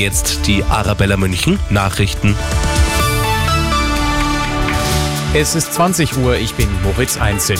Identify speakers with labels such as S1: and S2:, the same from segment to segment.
S1: Jetzt die Arabella München Nachrichten.
S2: Es ist 20 Uhr, ich bin Moritz Einzel.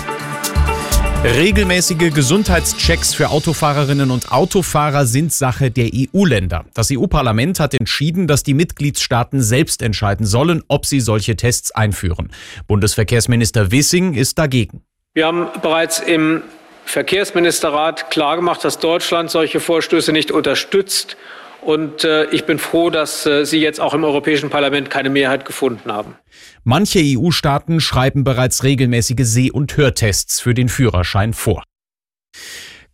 S2: Regelmäßige Gesundheitschecks für Autofahrerinnen und Autofahrer sind Sache der EU-Länder. Das EU-Parlament hat entschieden, dass die Mitgliedstaaten selbst entscheiden sollen, ob sie solche Tests einführen. Bundesverkehrsminister Wissing ist dagegen.
S3: Wir haben bereits im Verkehrsministerrat klargemacht, dass Deutschland solche Vorstöße nicht unterstützt und äh, ich bin froh, dass äh, Sie jetzt auch im Europäischen Parlament keine Mehrheit gefunden haben.
S2: Manche EU-Staaten schreiben bereits regelmäßige Seh- und Hörtests für den Führerschein vor.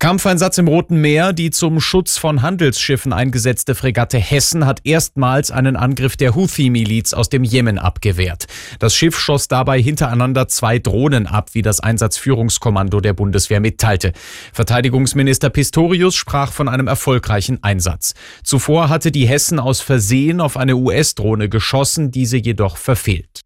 S2: Kampfeinsatz im Roten Meer. Die zum Schutz von Handelsschiffen eingesetzte Fregatte Hessen hat erstmals einen Angriff der Houthi-Miliz aus dem Jemen abgewehrt. Das Schiff schoss dabei hintereinander zwei Drohnen ab, wie das Einsatzführungskommando der Bundeswehr mitteilte. Verteidigungsminister Pistorius sprach von einem erfolgreichen Einsatz. Zuvor hatte die Hessen aus Versehen auf eine US-Drohne geschossen, diese jedoch verfehlt.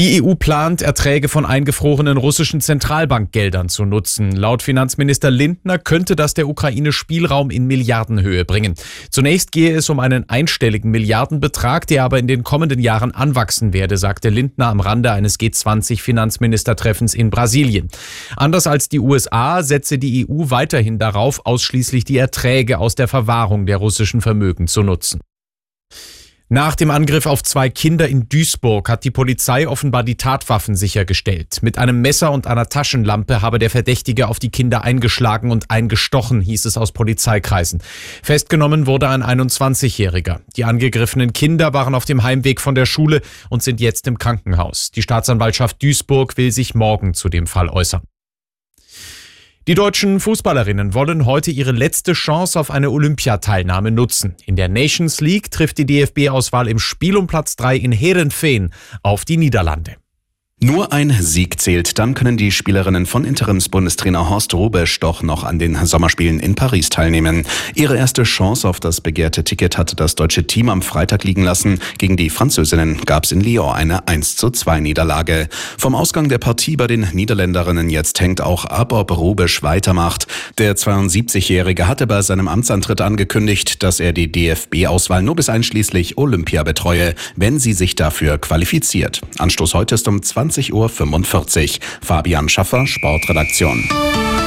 S2: Die EU plant, Erträge von eingefrorenen russischen Zentralbankgeldern zu nutzen. Laut Finanzminister Lindner könnte das der Ukraine Spielraum in Milliardenhöhe bringen. Zunächst gehe es um einen einstelligen Milliardenbetrag, der aber in den kommenden Jahren anwachsen werde, sagte Lindner am Rande eines G20-Finanzministertreffens in Brasilien. Anders als die USA setze die EU weiterhin darauf, ausschließlich die Erträge aus der Verwahrung der russischen Vermögen zu nutzen. Nach dem Angriff auf zwei Kinder in Duisburg hat die Polizei offenbar die Tatwaffen sichergestellt. Mit einem Messer und einer Taschenlampe habe der Verdächtige auf die Kinder eingeschlagen und eingestochen, hieß es aus Polizeikreisen. Festgenommen wurde ein 21-Jähriger. Die angegriffenen Kinder waren auf dem Heimweg von der Schule und sind jetzt im Krankenhaus. Die Staatsanwaltschaft Duisburg will sich morgen zu dem Fall äußern. Die deutschen Fußballerinnen wollen heute ihre letzte Chance auf eine Olympiateilnahme nutzen. In der Nations League trifft die DFB-Auswahl im Spiel um Platz 3 in Herenveen auf die Niederlande.
S4: Nur ein Sieg zählt, dann können die Spielerinnen von Interimsbundestrainer Horst Rubesch doch noch an den Sommerspielen in Paris teilnehmen. Ihre erste Chance auf das begehrte Ticket hatte das deutsche Team am Freitag liegen lassen. Gegen die Französinnen gab es in Lyon eine 1 zu 2 Niederlage. Vom Ausgang der Partie bei den Niederländerinnen jetzt hängt auch ab, ob Rubesch weitermacht. Der 72-Jährige hatte bei seinem Amtsantritt angekündigt, dass er die DFB-Auswahl nur bis einschließlich Olympia betreue, wenn sie sich dafür qualifiziert. Anstoß heute ist um 20 20.45 Uhr. Fabian Schaffer, Sportredaktion.